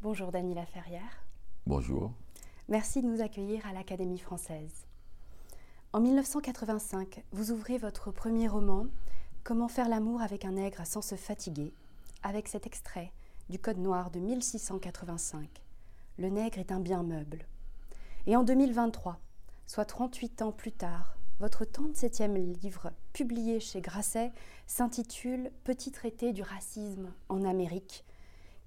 Bonjour Dany Laferrière. Bonjour. Merci de nous accueillir à l'Académie française. En 1985, vous ouvrez votre premier roman, Comment faire l'amour avec un nègre sans se fatiguer, avec cet extrait du Code noir de 1685. Le nègre est un bien meuble. Et en 2023, soit 38 ans plus tard, votre 37e livre, publié chez Grasset, s'intitule Petit traité du racisme en Amérique.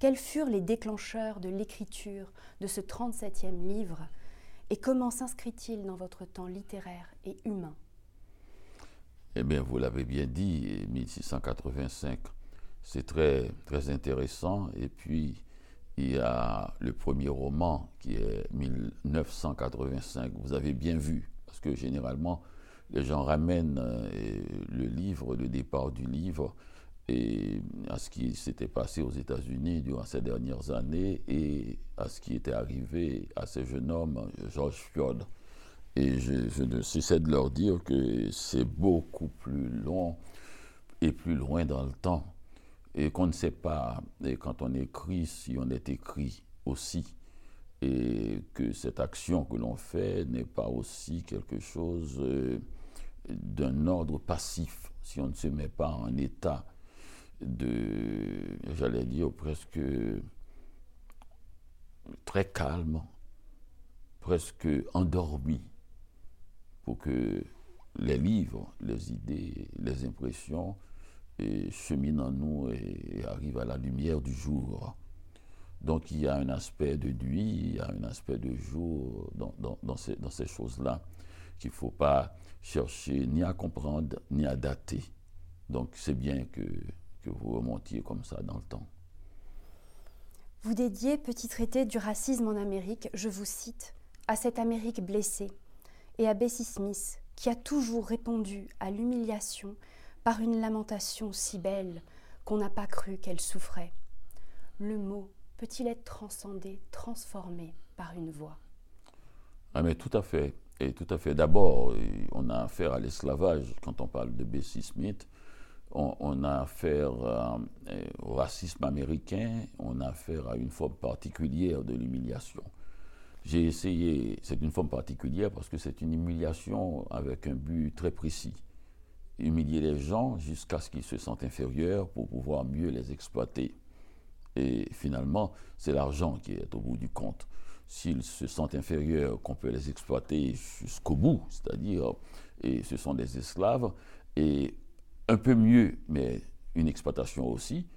Quels furent les déclencheurs de l'écriture de ce 37e livre et comment s'inscrit-il dans votre temps littéraire et humain? Eh bien, vous l'avez bien dit, 1685, c'est très, très intéressant. Et puis, il y a le premier roman qui est 1985. Vous avez bien vu, parce que généralement, les gens ramènent euh, le livre, le départ du livre, et à ce qui s'était passé aux États-Unis durant ces dernières années et à ce qui était arrivé à ce jeune homme, George Floyd. Et je, ne cessais de leur dire que c'est beaucoup plus long et plus loin dans le temps. Et qu'on ne sait pas, et quand on écrit, si on est écrit aussi. Et que cette action que l'on fait n'est pas aussi quelque chose euh, d'un ordre passif, si on ne se met pas en état de, j'allais dire, presque très calme, presque endormi, pour que les livres, les idées, les impressions cheminent en nous et arrivent à la lumière du jour. Donc il y a un aspect de nuit, il y a un aspect de jour dans ces, dans ces choses-là qu'il ne faut pas chercher ni à comprendre ni à dater. Donc c'est bien que que vous remontiez comme ça dans le temps. Vous dédiez Petit traité du racisme en Amérique, je vous cite, à cette Amérique blessée et à Bessie Smith, qui a toujours répondu à l'humiliation par une lamentation si belle qu'on n'a pas cru qu'elle souffrait. Le mot peut-il être transcendé, transformé par une voix? Ah mais tout à fait. Et tout à fait. D'abord, on a affaire à l'esclavage quand on parle de Bessie Smith on, a affaire euh, au racisme américain, on a affaire à une forme particulière de l'humiliation. J'ai essayé, c'est une forme particulière parce que c'est une humiliation avec un but très précis. Humilier les gens jusqu'à ce qu'ils se sentent inférieurs pour pouvoir mieux les exploiter. Et finalement, c'est l'argent qui est au bout du compte. S'ils se sentent inférieurs, qu'on peut les exploiter jusqu'au bout, c'est-à-dire, et ce sont des esclaves, et un peu mieux, mais une exploitation aussi,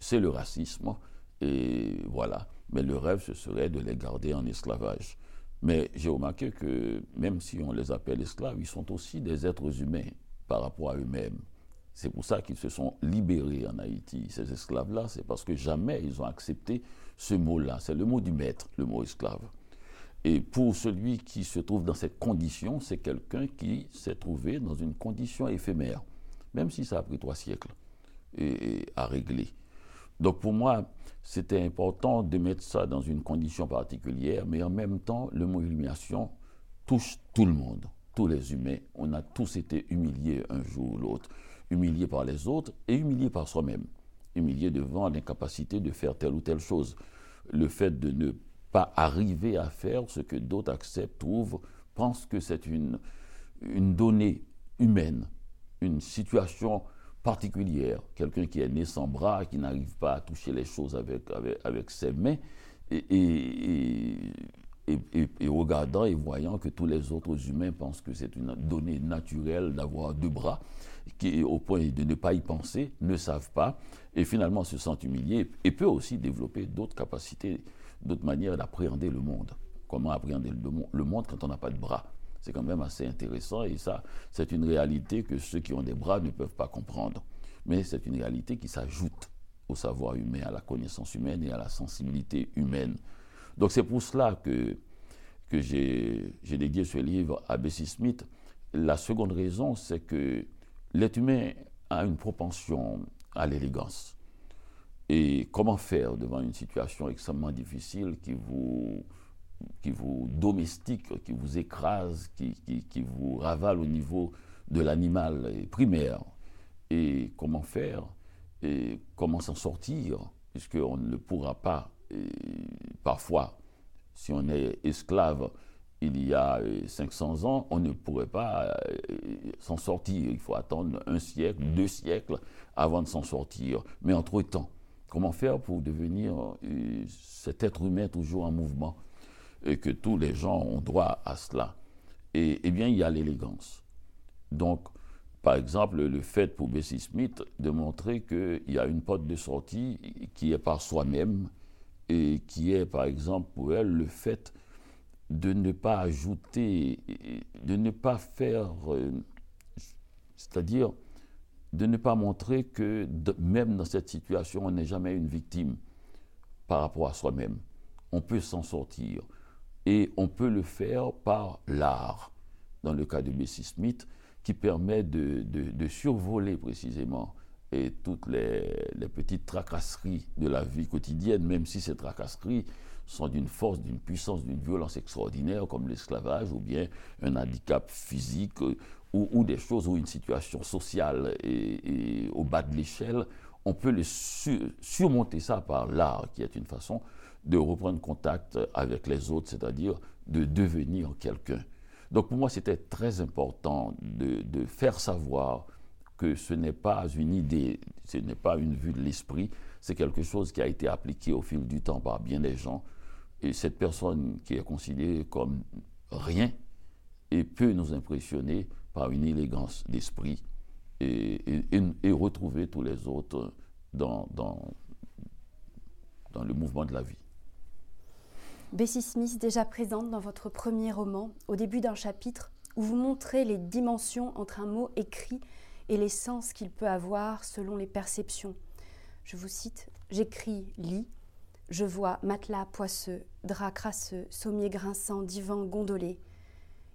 c'est le racisme. Et voilà. Mais le rêve, ce serait de les garder en esclavage. Mais j'ai remarqué que même si on les appelle esclaves, ils sont aussi des êtres humains par rapport à eux-mêmes. C'est pour ça qu'ils se sont libérés en Haïti. Ces esclaves-là, c'est parce que jamais ils ont accepté ce mot-là. C'est le mot du maître, le mot esclave. Et pour celui qui se trouve dans cette condition, c'est quelqu'un qui s'est trouvé dans une condition éphémère même si ça a pris trois siècles à régler. Donc pour moi, c'était important de mettre ça dans une condition particulière, mais en même temps, le mot illumination touche tout le monde, tous les humains. On a tous été humiliés un jour ou l'autre, humiliés par les autres et humiliés par soi-même, humiliés devant l'incapacité de faire telle ou telle chose. Le fait de ne pas arriver à faire ce que d'autres acceptent, trouvent, pensent que c'est une donnée humaine une situation particulière, quelqu'un qui est né sans bras, qui n'arrive pas à toucher les choses avec, ses mains, et, regardant et voyant que tous les autres humains pensent que c'est une donnée naturelle d'avoir deux bras, qui au point de ne pas y penser, ne savent pas, et finalement se sentent humiliés, et peut aussi développer d'autres capacités, d'autres manières d'appréhender le monde. Comment appréhender le monde quand on n'a pas de bras? C'est quand même assez intéressant et ça, c'est une réalité que ceux qui ont des bras ne peuvent pas comprendre. Mais c'est une réalité qui s'ajoute au savoir humain, à la connaissance humaine et à la sensibilité humaine. Donc c'est pour cela que, que j'ai dédié ce livre à Bessie Smith. La seconde raison, c'est que l'être humain a une propension à l'élégance. Et comment faire devant une situation extrêmement difficile qui vous qui vous domestique, qui vous écrase, qui, qui, vous ravale au niveau de l'animal primaire. Et comment faire et comment s'en sortir, puisqu'on ne pourra pas parfois, si on est esclave il y a 500 ans, on ne pourrait pas s'en sortir. Il faut attendre un siècle, deux siècles avant de s'en sortir. Mais entre-temps, comment faire pour devenir cet être humain toujours en mouvement? Et que tous les gens ont droit à cela et, Eh bien, il y a l'élégance. Donc, par exemple, le fait pour Bessie Smith de montrer qu'il y a une porte de sortie qui est par soi-même et qui est, par exemple, pour elle, le fait de ne pas ajouter, de ne pas faire, euh, c'est-à-dire de ne pas montrer que même dans cette situation, on n'est jamais une victime par rapport à soi-même. On peut s'en sortir. Et on peut le faire par l'art, dans le cas de Bessie Smith, qui permet de, survoler précisément toutes les, petites tracasseries de la vie quotidienne, même si ces tracasseries sont d'une force, d'une puissance, d'une violence extraordinaire, comme l'esclavage, ou bien un handicap physique, ou, des choses, ou une situation sociale et, au bas de l'échelle, on peut le surmonter ça par l'art, qui est une façon de reprendre contact avec les autres, c'est-à-dire de devenir quelqu'un. Donc pour moi, c'était très important de, faire savoir que ce n'est pas une idée, ce n'est pas une vue de l'esprit, c'est quelque chose qui a été appliqué au fil du temps par bien des gens. Et cette personne qui est considérée comme rien et peut nous impressionner par une élégance d'esprit et, retrouver tous les autres dans, dans, dans le mouvement de la vie. Bessie Smith, déjà présente dans votre premier roman, au début d'un chapitre où vous montrez les dimensions entre un mot écrit et les sens qu'il peut avoir selon les perceptions. Je vous cite J'écris lit, je vois matelas poisseux, drap crasseux, sommier grinçant, divan gondolé.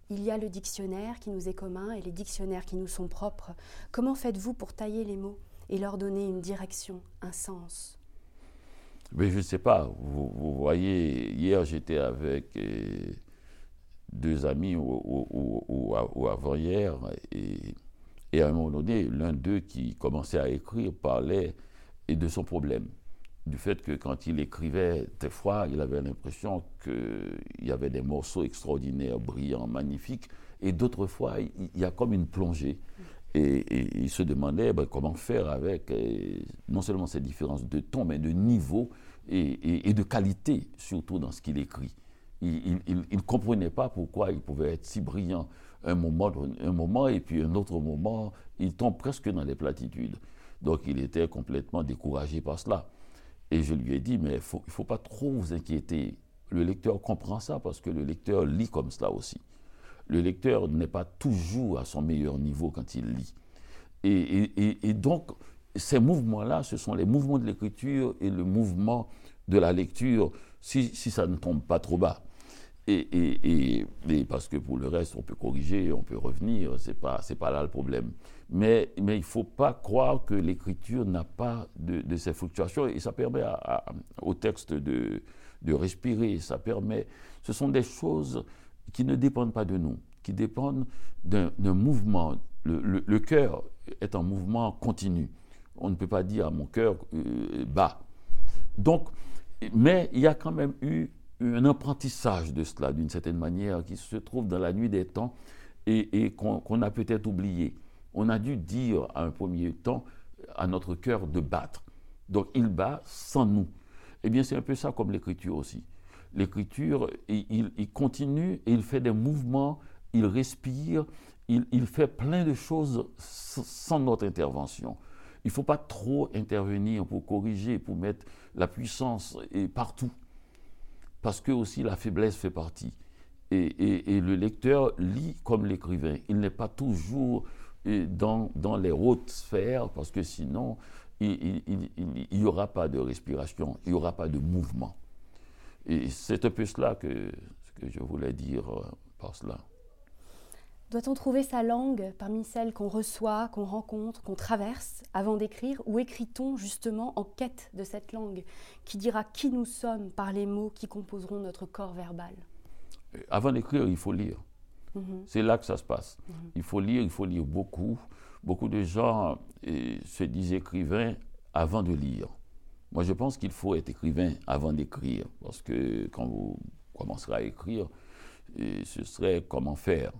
Il y a le dictionnaire qui nous est commun et les dictionnaires qui nous sont propres. Comment faites-vous pour tailler les mots et leur donner une direction, un sens? Mais je ne sais pas, vous, voyez, hier j'étais avec euh, deux amis ou, avant-hier, et, et, à un moment donné, l'un d'eux qui commençait à écrire parlait de son problème. Du fait que quand il écrivait, des fois, il avait l'impression qu'il y avait des morceaux extraordinaires, brillants, magnifiques, et d'autres fois, il y a comme une plongée. Et, il se demandait ben, comment faire avec euh, non seulement ces différences de ton, mais de niveau et, de qualité, surtout dans ce qu'il écrit. Il ne comprenait pas pourquoi il pouvait être si brillant un moment, un moment, et puis un autre moment, il tombe presque dans les platitudes. Donc il était complètement découragé par cela. Et je lui ai dit, mais il ne faut pas trop vous inquiéter. Le lecteur comprend ça parce que le lecteur lit comme cela aussi le lecteur n'est pas toujours à son meilleur niveau quand il lit. Et, donc, ces mouvements-là, ce sont les mouvements de l'écriture et le mouvement de la lecture, si, ça ne tombe pas trop bas. Et, parce que pour le reste, on peut corriger, on peut revenir, ce n'est pas, pas là le problème. Mais, mais il ne faut pas croire que l'écriture n'a pas de, ces fluctuations et ça permet au texte de, de respirer, ça permet. Ce sont des choses qui ne dépendent pas de nous, qui dépendent d'un mouvement. Le, cœur est un mouvement continu. On ne peut pas dire à mon cœur euh, bas. Donc, mais il y a quand même eu un apprentissage de cela, d'une certaine manière, qui se trouve dans la nuit des temps et, qu'on a peut-être oublié. On a dû dire à un premier temps à notre cœur de battre. Donc il bat sans nous. Eh bien, c'est un peu ça comme l'écriture aussi l'écriture, il, continue et il fait des mouvements, il respire, il, fait plein de choses sans notre intervention. Il ne faut pas trop intervenir pour corriger, pour mettre la puissance partout. Parce que aussi la faiblesse fait partie. Et, le lecteur lit comme l'écrivain. Il n'est pas toujours euh, dans, les hautes sphères, parce que sinon, il n'y aura pas de respiration, il n'y aura pas de mouvement. Et c'est un peu cela que, que je voulais dire euh, par cela. Doit-on trouver sa langue parmi celles qu'on reçoit, qu'on rencontre, qu'on traverse avant d'écrire Ou écrit-on justement en quête de cette langue qui dira qui nous sommes par les mots qui composeront notre corps verbal? Avant d'écrire, il faut lire. Mhm. C'est là que ça se passe. Mhm. Il faut lire, il faut lire beaucoup. Beaucoup de gens se disent écrivains avant de lire. Moi, je pense qu'il faut être écrivain avant d'écrire, parce que quand vous commencerez à écrire, ce serait comment faire,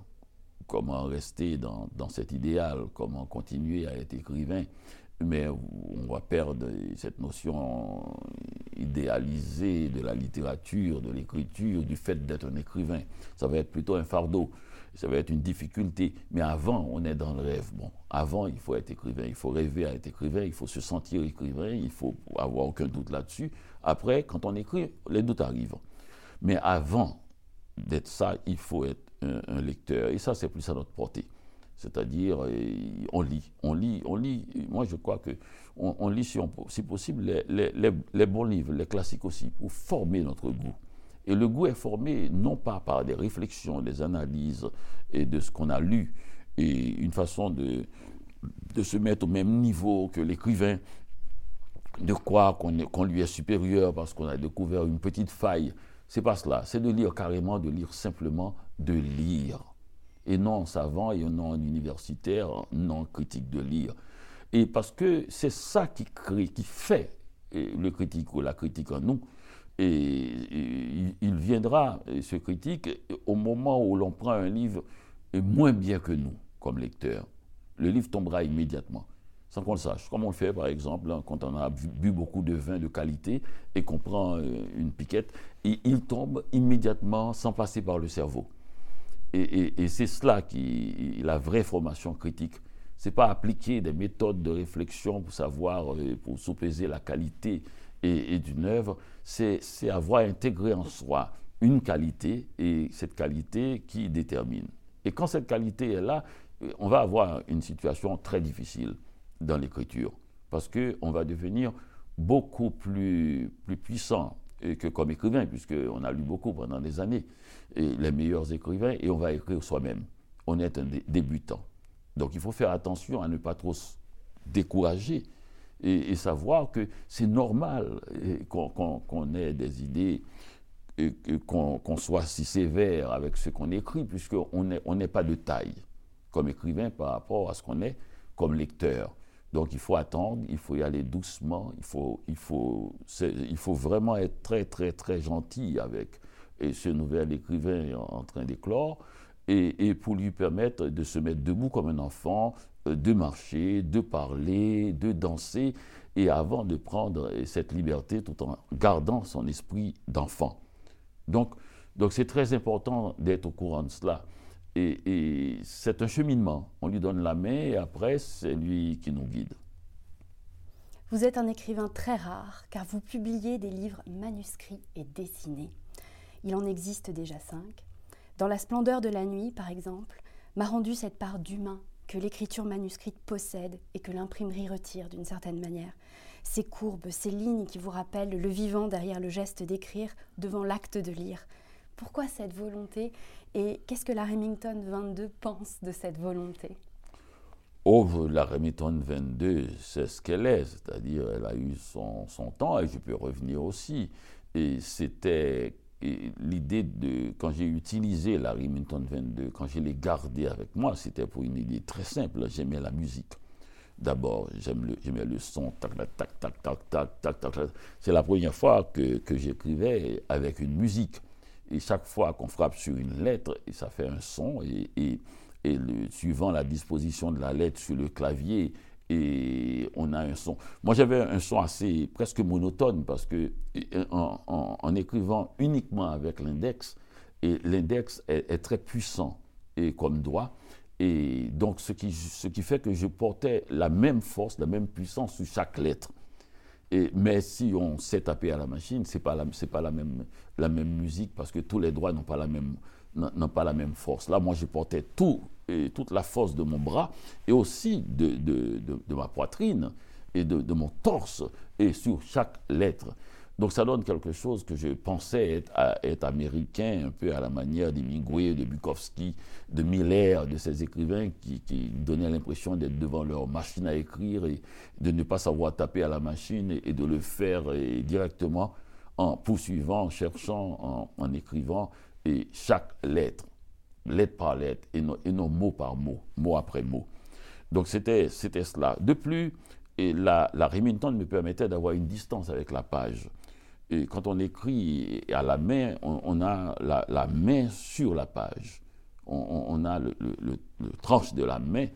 comment rester dans, dans cet idéal, comment continuer à être écrivain mais on va perdre cette notion idéalisée de la littérature, de l'écriture, du fait d'être un écrivain. Ça va être plutôt un fardeau, ça va être une difficulté. Mais avant, on est dans le rêve. Bon, avant, il faut être écrivain, il faut rêver à être écrivain, il faut se sentir écrivain, il faut avoir aucun doute là-dessus. Après, quand on écrit, les doutes arrivent. Mais avant d'être ça, il faut être un lecteur. Et ça, c'est plus à notre portée. C'est-à-dire, on lit, on lit, on lit. Moi, je crois que on, lit, si, possible, les, bons livres, les classiques aussi, pour former notre goût. Et le goût est formé non pas par des réflexions, des analyses et de ce qu'on a lu, et une façon de, de se mettre au même niveau que l'écrivain, de croire qu'on lui est supérieur parce qu'on a découvert une petite faille. C'est pas cela. C'est de lire carrément, de lire simplement, de lire et non savant et non universitaire, non critique de lire. Et parce que c'est ça qui, crée, qui fait le critique ou la critique en nous. Et, il viendra, ce critique, au moment où l'on prend un livre moins bien que nous, comme lecteur. Le livre tombera immédiatement, sans qu'on le sache. Comme on le fait, par exemple, hein, quand on a bu beaucoup de vin de qualité et qu'on prend euh, une piquette, et il tombe immédiatement sans passer par le cerveau. Et, c'est cela qui la vraie formation critique. C'est pas appliquer des méthodes de réflexion pour savoir, euh, pour sous-peser la qualité et, d'une œuvre. C'est avoir intégré en soi une qualité et cette qualité qui détermine. Et quand cette qualité est là, euh, on va avoir une situation très difficile dans l'écriture parce qu'on va devenir beaucoup plus, plus puissant que comme écrivain, puisqu'on a lu beaucoup pendant des années, et les meilleurs écrivains, et on va écrire soi-même. On est un débutant. Donc il faut faire attention à ne pas trop se décourager et, savoir que c'est normal qu'on ait des idées, qu'on soit si sévère avec ce qu'on écrit, puisqu'on n'est on pas de taille comme écrivain par rapport à ce qu'on est comme lecteur. Donc il faut attendre, il faut y aller doucement, il faut, il faut vraiment être très très très gentil avec ce nouvel écrivain en, train d'éclore et, et, pour lui permettre de se mettre debout comme un enfant, euh, de marcher, de parler, de danser, et avant de prendre cette liberté tout en gardant son esprit d'enfant. Donc, donc c'est très important d'être au courant de cela. Et, c'est un cheminement. On lui donne la main et après, c'est lui qui nous guide. Vous êtes un écrivain très rare car vous publiez des livres manuscrits et dessinés. Il en existe déjà cinq. Dans La splendeur de la nuit, par exemple, m'a rendu cette part d'humain que l'écriture manuscrite possède et que l'imprimerie retire d'une certaine manière. Ces courbes, ces lignes qui vous rappellent le vivant derrière le geste d'écrire devant l'acte de lire. Pourquoi cette volonté et qu'est-ce que la Remington 22 pense de cette volonté? Oh, la Remington 22, c'est ce qu'elle est, c'est-à-dire elle a eu son, son, temps et je peux revenir aussi. Et c'était l'idée de, quand j'ai utilisé la Remington 22, quand je l'ai gardée avec moi, c'était pour une idée très simple, j'aimais la musique. D'abord, j'aimais le, son, tac, tac, tac, tac, tac, tac, tac. C'est la première fois que, que j'écrivais avec une musique. Et chaque fois qu'on frappe sur une lettre, et ça fait un son, et, et, le, suivant la disposition de la lettre sur le clavier, et on a un son. Moi, j'avais un son assez presque monotone parce que en, écrivant uniquement avec l'index, et l'index est, très puissant et comme doigt, et donc ce qui, ce qui fait que je portais la même force, la même puissance sur chaque lettre. Et, mais si on s'est tapé à la machine, ce n'est pas, la, pas la, même, la même musique parce que tous les doigts n'ont pas, pas la même force. Là, moi, je portais tout, et toute la force de mon bras et aussi de, de, de, ma poitrine et de, mon torse et sur chaque lettre. Donc ça donne quelque chose que je pensais être, être américain, un peu à la manière d'Hemingway, de Bukowski, de Miller, de ces écrivains qui, qui donnaient l'impression d'être devant leur machine à écrire et de ne pas savoir taper à la machine et, de le faire directement en poursuivant, en cherchant, en, en écrivant et chaque lettre, lettre par lettre et non, et mot par mot, mot après mot. Donc c'était cela. De plus, la, la me permettait d'avoir une distance avec la page. Et quand on écrit à la main, on, a la, main sur la page. On, a le, tranche de la main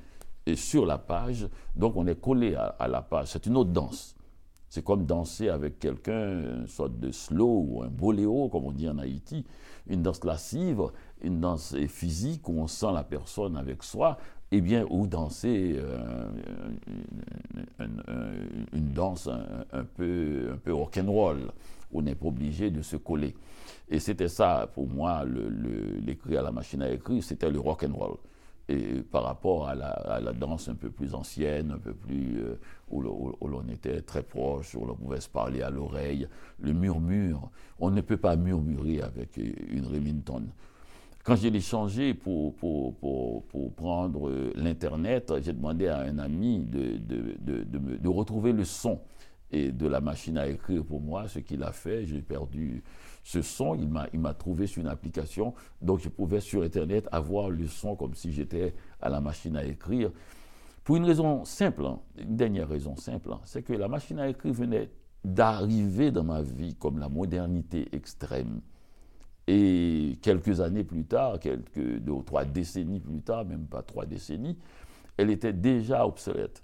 et sur la page, donc on est collé à, la page. C'est une autre danse. C'est comme danser avec quelqu'un, une sorte de slow ou un boléo, comme on dit en Haïti, une danse lascive, une danse physique où on sent la personne avec soi, eh bien, ou danser euh, une, danse un, peu, un peu rock'n'roll, on n'est pas obligé de se coller. Et c'était ça, pour moi, l'écrit à la machine à écrire, c'était le rock'n'roll. Et par rapport à la, danse un peu plus ancienne, un peu plus euh, où, l'on était très proche, où l'on pouvait se parler à l'oreille, le murmure, on ne peut pas murmurer avec une Remington. Quand je l'ai changé pour, pour, pour, pour prendre euh, l'Internet, j'ai demandé à un ami de, de, de, de, retrouver le son et de la machine à écrire pour moi, ce qu'il a fait. J'ai perdu ce son, il m'a, il m'a trouvé sur une application, donc je pouvais sur Internet avoir le son comme si j'étais à la machine à écrire. Pour une raison simple, hein, une dernière raison simple, hein, c'est que la machine à écrire venait d'arriver dans ma vie comme la modernité extrême. Et quelques années plus tard, quelques deux ou trois décennies plus tard, même pas trois décennies, elle était déjà obsolète.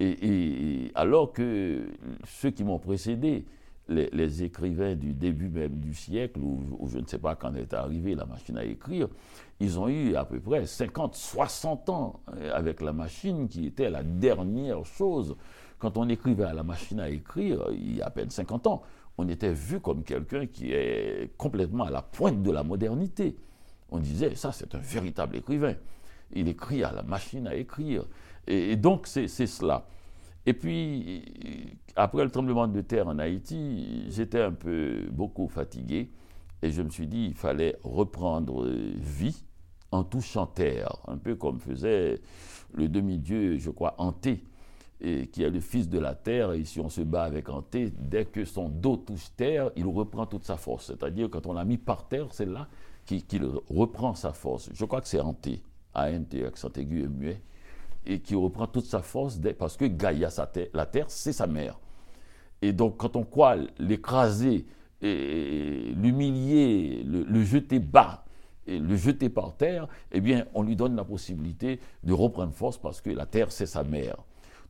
Et, alors que ceux qui m'ont précédé, les, écrivains du début même du siècle, ou, je ne sais pas quand est arrivée la machine à écrire, ils ont eu à peu près 50, 60 ans avec la machine qui était la dernière chose. Quand on écrivait à la machine à écrire, il y a à peine 50 ans, on était vu comme quelqu'un qui est complètement à la pointe de la modernité. On disait, ça c'est un véritable écrivain. Il écrit à la machine à écrire. Et, donc c'est cela. Et puis, après le tremblement de terre en Haïti, j'étais un peu beaucoup fatigué et je me suis dit, il fallait reprendre vie en touchant terre, un peu comme faisait le demi-dieu, je crois, Hanté et qui est le fils de la terre, et si on se bat avec Anté, dès que son dos touche terre, il reprend toute sa force. C'est-à-dire, quand on l'a mis par terre, c'est là qu'il reprend sa force. Je crois que c'est Anté, A-N-T, accent aigu et muet, et qui reprend toute sa force parce que Gaïa, la terre, c'est sa mère. Et donc, quand on croit l'écraser, l'humilier, le, jeter bas, le jeter par terre, eh bien, on lui donne la possibilité de reprendre force parce que la terre, c'est sa mère.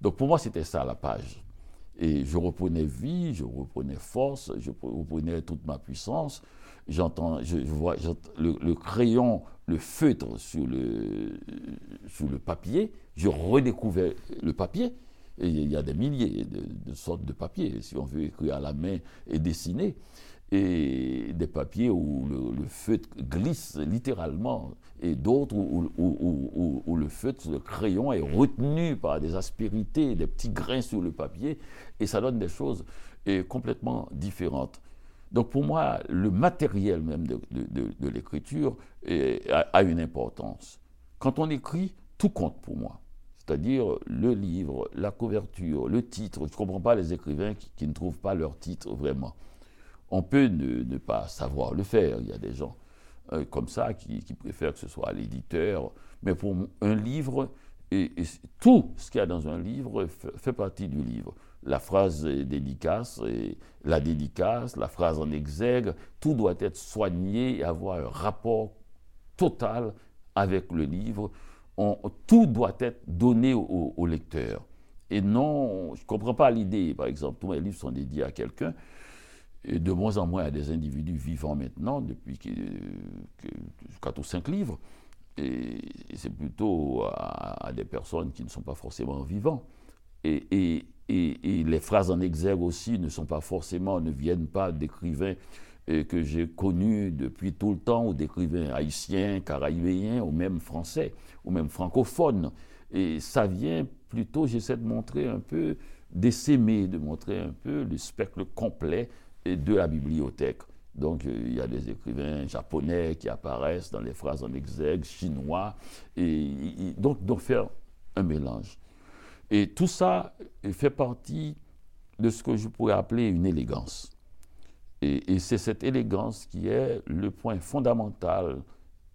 Donc pour moi, c'était ça la page. Et je reprenais vie, je reprenais force, je reprenais toute ma puissance. J'entends, je, vois le, crayon, le feutre sur le, sur le papier. Je redécouvrais le papier. Il y a des milliers de sortes de papiers, si on veut écrire à la main et dessiner et des papiers où le, feutre glisse littéralement, et d'autres où, le feutre, le crayon est retenu par des aspérités, des petits grains sur le papier, et ça donne des choses complètement différentes. Donc pour moi, le matériel même de, l'écriture a, une importance. Quand on écrit, tout compte pour moi. C'est-à-dire le livre, la couverture, le titre. Je ne comprends pas les écrivains qui ne trouvent pas leur titre vraiment. On peut ne, pas savoir le faire. Il y a des gens euh, comme ça qui, préfèrent que ce soit l'éditeur. Mais pour un livre, et, tout ce qu'il y a dans un livre fait, partie du livre. La phrase dédicace, la dédicace, la phrase en exègue, tout doit être soigné et avoir un rapport total avec le livre. tout doit être donné au, au lecteur. Et non, je ne comprends pas l'idée, par exemple, tous mes livres sont dédiés à quelqu'un et de moins en moins à des individus vivants maintenant, depuis que, quatre ou cinq livres, et, c'est plutôt à, des personnes qui ne sont pas forcément vivants. Et, et, les phrases en exergue aussi ne sont pas forcément, ne viennent pas d'écrivains euh, que j'ai connus depuis tout le temps, ou d'écrivains haïtiens, caraïbéens, ou même français, ou même francophones. Et ça vient plutôt, j'essaie de montrer un peu, d'essaimer, de montrer un peu le spectre complet et de la bibliothèque. Donc, euh, il y a des écrivains japonais qui apparaissent dans les phrases en exergue, chinois, et, donc, donc faire un mélange. Et tout ça fait partie de ce que je pourrais appeler une élégance. Et, c'est cette élégance qui est le point fondamental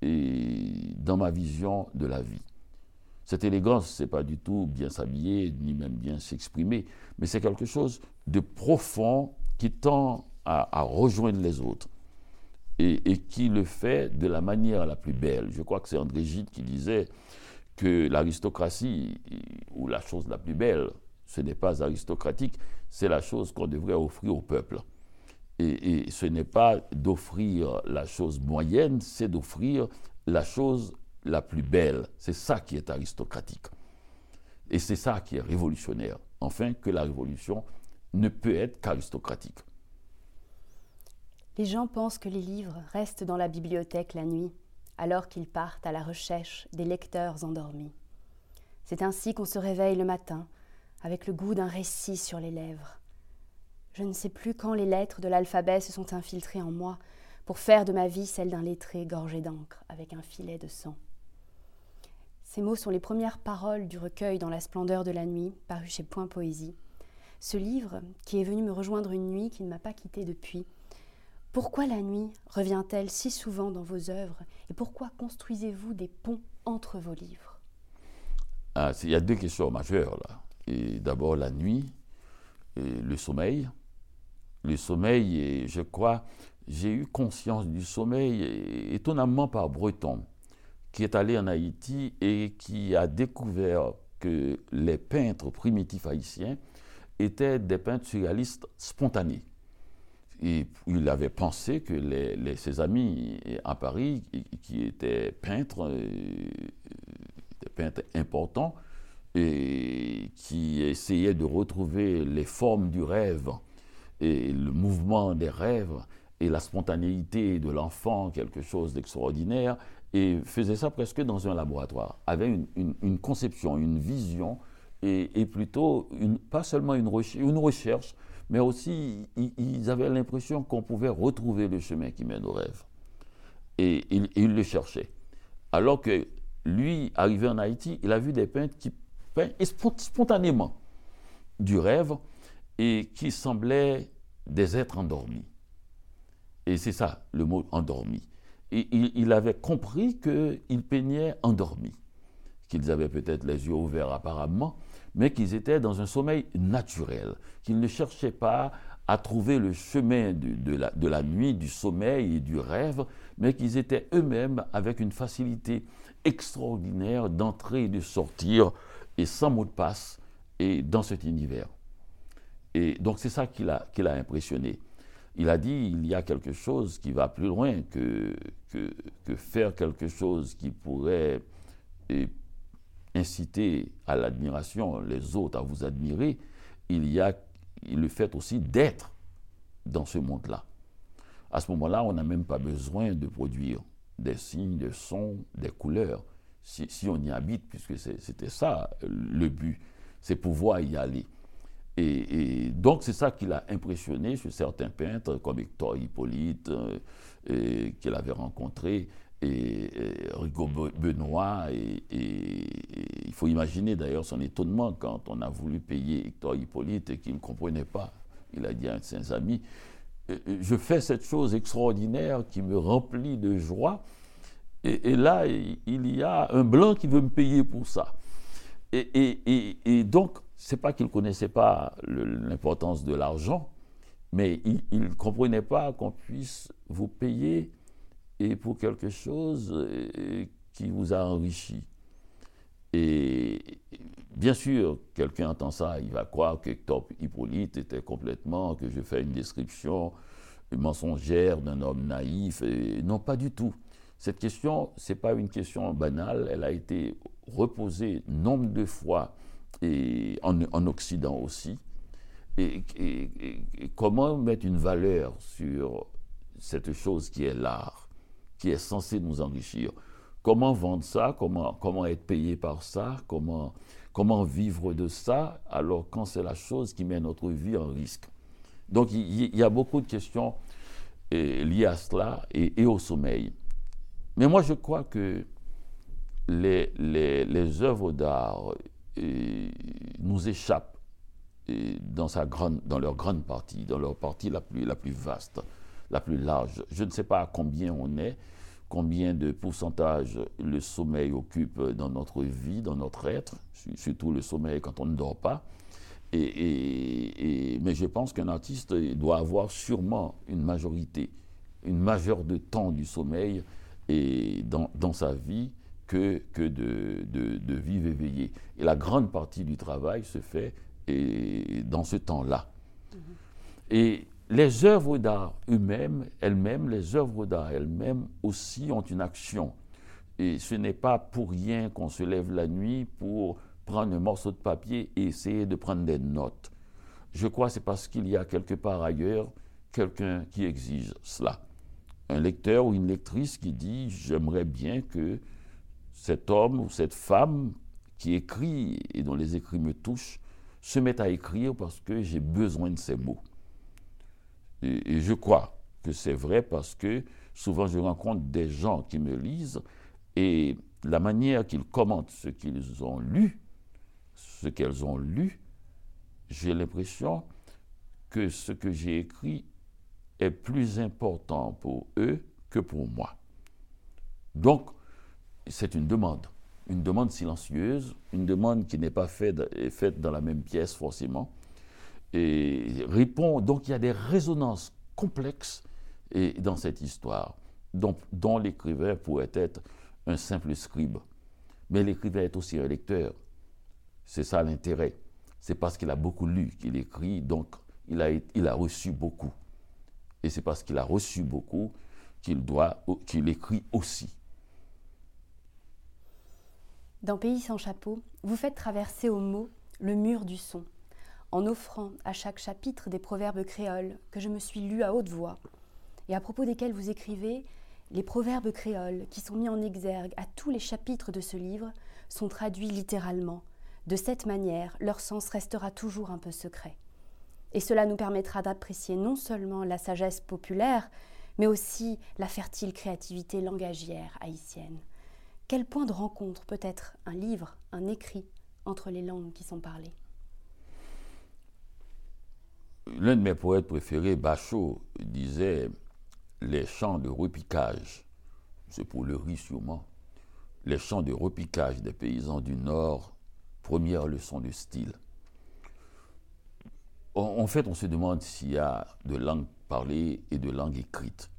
et, dans ma vision de la vie. Cette élégance, ce n'est pas du tout bien s'habiller, ni même bien s'exprimer, mais c'est quelque chose de profond qui tend à, rejoindre les autres et, qui le fait de la manière la plus belle. Je crois que c'est André Gide qui disait que l'aristocratie, ou la chose la plus belle, ce n'est pas aristocratique, c'est la chose qu'on devrait offrir au peuple. Et, ce n'est pas d'offrir la chose moyenne, c'est d'offrir la chose la plus belle. C'est ça qui est aristocratique. Et c'est ça qui est révolutionnaire. Enfin, que la révolution ne peut être qu'aristocratique. Les gens pensent que les livres restent dans la bibliothèque la nuit, alors qu'ils partent à la recherche des lecteurs endormis. C'est ainsi qu'on se réveille le matin, avec le goût d'un récit sur les lèvres. Je ne sais plus quand les lettres de l'alphabet se sont infiltrées en moi pour faire de ma vie celle d'un lettré gorgé d'encre avec un filet de sang. Ces mots sont les premières paroles du recueil Dans la splendeur de la nuit, paru chez Point Poésie. Ce livre, qui est venu me rejoindre une nuit qui ne m'a pas quitté depuis. Pourquoi la nuit revient-elle si souvent dans vos œuvres et pourquoi construisez-vous des ponts entre vos livres? Ah, Il y a deux questions majeures là. D'abord la nuit, et le sommeil. Le sommeil, et je crois, j'ai eu conscience du sommeil étonnamment par Breton, qui est allé en Haïti et qui a découvert que les peintres primitifs haïtiens étaient des peintres surréalistes spontanés. Il avait pensé que les, ses amis à Paris, qui étaient peintres, euh, des peintres importants, et qui essayaient de retrouver les formes du rêve et le mouvement des rêves et la spontanéité de l'enfant, quelque chose d'extraordinaire, et faisaient ça presque dans un laboratoire, avaient une, conception, une vision, et, plutôt pas seulement une, recherche, mais aussi ils, avaient l'impression qu'on pouvait retrouver le chemin qui mène au rêve. Et ils le cherchaient. Alors que lui, arrivé en Haïti, il a vu des peintres qui spontanément du rêve et qui semblaient des êtres endormis. Et c'est ça, le mot endormi. Et il, avait compris qu'ils peignaient endormis, qu'ils avaient peut-être les yeux ouverts apparemment, mais qu'ils étaient dans un sommeil naturel, qu'ils ne cherchaient pas à trouver le chemin de, la, nuit, du sommeil et du rêve, mais qu'ils étaient eux-mêmes avec une facilité extraordinaire d'entrer et de sortir et sans mot de passe et dans cet univers. Et donc c'est ça qui l'a, qui l'a impressionné. Il a dit il y a quelque chose qui va plus loin que, que, faire quelque chose qui pourrait inciter à l'admiration les autres à vous admirer. Il y a le fait aussi d'être dans ce monde-là. À ce moment-là, on n'a même pas besoin de produire des signes, des sons, des couleurs si, on y habite, puisque c'était ça le but, c'est pouvoir y aller. Et, donc c'est ça qui l'a impressionné chez certains peintres, comme Hector Hippolyte, euh, qu'il avait rencontré, et, Rigaud Benoît. Et, il faut imaginer d'ailleurs son étonnement quand on a voulu payer Hector Hippolyte et qu'il ne comprenait pas. Il a dit à un de ses amis, euh, je fais cette chose extraordinaire qui me remplit de joie, et, là, il y a un blanc qui veut me payer pour ça. Et, et donc, c'est pas qu'il ne connaissait pas l'importance de l'argent, mais il ne comprenait pas qu'on puisse vous payer et pour quelque chose euh, qui vous a enrichi. Et bien sûr, quelqu'un entend ça, il va croire que Top Hippolyte était complètement, que je fais une description mensongère d'un homme naïf. Et non, pas du tout. Cette question, ce n'est pas une question banale, elle a été reposée nombre de fois et en, Occident aussi. Et, comment mettre une valeur sur cette chose qui est l'art, qui est censé nous enrichir. Comment vendre ça? Comment, comment être payé par ça? Comment, comment vivre de ça? Alors quand c'est la chose qui met notre vie en risque. Donc il, y a beaucoup de questions liées à cela et au sommeil. Mais moi, je crois que les, les, œuvres d'art euh, nous échappent euh, dans, sa grande, dans leur grande partie, dans leur partie la plus, la plus vaste, la plus large. Je ne sais pas à combien on est. combien de pourcentage le sommeil occupe dans notre vie, dans notre être, surtout le sommeil quand on ne dort pas. Et, mais je pense qu'un artiste doit avoir sûrement une majorité, une majeure de temps du sommeil et dans, dans sa vie que, que de, de, de, vivre éveillé. Et la grande partie du travail se fait et, dans ce temps-là. Mm-hmm. Et les œuvres d'art elles-mêmes, les œuvres d'art elles-mêmes aussi ont une action. Et ce n'est pas pour rien qu'on se lève la nuit pour prendre un morceau de papier et essayer de prendre des notes. Je crois que c'est parce qu'il y a quelque part ailleurs quelqu'un qui exige cela. Un lecteur ou une lectrice qui dit j'aimerais bien que cet homme ou cette femme qui écrit et dont les écrits me touchent se mette à écrire parce que j'ai besoin de ces mots. Et, je crois que c'est vrai parce que souvent je rencontre des gens qui me lisent et la manière qu'ils commentent ce qu'ils ont lu, ce qu'elles ont lu, j'ai l'impression que ce que j'ai écrit est plus important pour eux que pour moi. Donc, c'est une demande, une demande silencieuse, une demande qui n'est pas faite, faite dans la même pièce forcément, et répond. Donc il y a des résonances complexes dans cette histoire, dont, l'écrivain pourrait être un simple scribe. Mais l'écrivain est aussi un lecteur. C'est ça l'intérêt. C'est parce qu'il a beaucoup lu qu'il écrit, donc il a, il a reçu beaucoup. Et c'est parce qu'il a reçu beaucoup qu'il doit, qu'il écrit aussi. Dans Pays sans chapeau, vous faites traverser au mot le mur du son en offrant à chaque chapitre des proverbes créoles que je me suis lus à haute voix, et à propos desquels vous écrivez Les proverbes créoles qui sont mis en exergue à tous les chapitres de ce livre sont traduits littéralement. De cette manière, leur sens restera toujours un peu secret. Et cela nous permettra d'apprécier non seulement la sagesse populaire, mais aussi la fertile créativité langagière haïtienne. Quel point de rencontre peut être un livre, un écrit, entre les langues qui sont parlées? L'un de mes poètes préférés, Bachot, disait les chants de repiquage, c'est pour le riz sûrement, les chants de repiquage des paysans du Nord, première leçon de style. En fait, on se demande s'il y a de langue parlée et de langue écrite.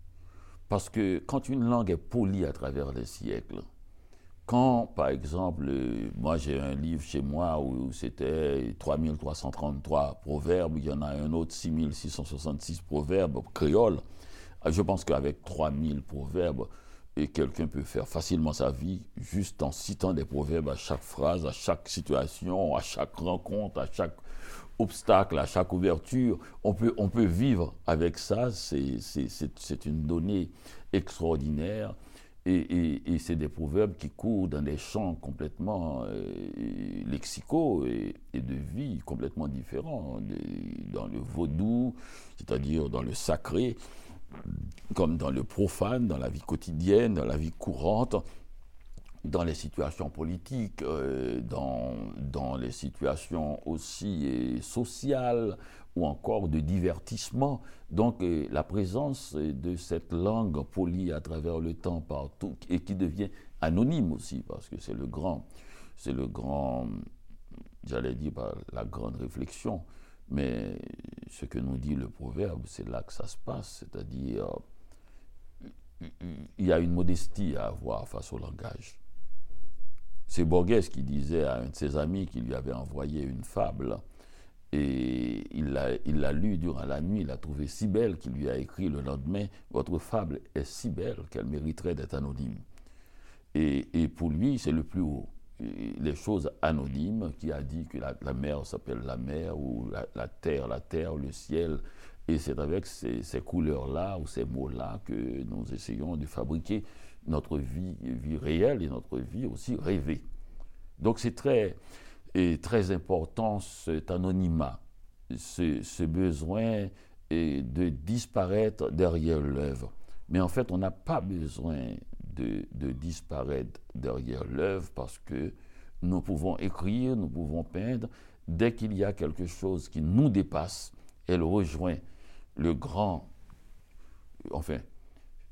Parce que quand une langue est polie à travers les siècles, quand, par exemple, moi j'ai un livre chez moi où c'était 3333 proverbes, il y en a un autre 6666 proverbes créoles, je pense qu'avec 3000 proverbes, quelqu'un peut faire facilement sa vie juste en citant des proverbes à chaque phrase, à chaque situation, à chaque rencontre, à chaque obstacle, à chaque ouverture. On peut, on peut vivre avec ça, c'est une donnée extraordinaire. Et, c'est des proverbes qui courent dans des champs complètement euh, lexicaux et, de vie complètement différents, dans le vaudou, c'est-à-dire dans le sacré, comme dans le profane, dans la vie quotidienne, dans la vie courante, dans les situations politiques, euh, dans, dans, les situations aussi sociales ou encore de divertissement. Donc euh, la présence de cette langue polie à travers le temps partout et qui devient anonyme aussi, parce que c'est le grand, c'est le grand, j'allais dire la grande réflexion, mais ce que nous dit le proverbe, c'est là que ça se passe, c'est-à-dire il y a une modestie à avoir face au langage. C'est Borges qui disait à un de ses amis qui lui avait envoyé une fable, et il l'a lu durant la nuit, il l'a trouvé si belle qu'il lui a écrit le lendemain, votre fable est si belle qu'elle mériterait d'être anonyme. Et, pour lui, c'est le plus haut. Les choses anonymes, qui a dit que la, mer s'appelle la mer, ou la, terre, la terre, le ciel. Et c'est avec ces, ces couleurs-là, ou ces mots-là, que nous essayons de fabriquer notre vie, vie réelle et notre vie aussi rêvée. Donc c'est très, et très important cet anonymat, ce, besoin de disparaître derrière l'œuvre. Mais en fait, on n'a pas besoin de, de disparaître derrière l'œuvre parce que nous pouvons écrire, nous pouvons peindre. Dès qu'il y a quelque chose qui nous dépasse, elle rejoint le grand, enfin,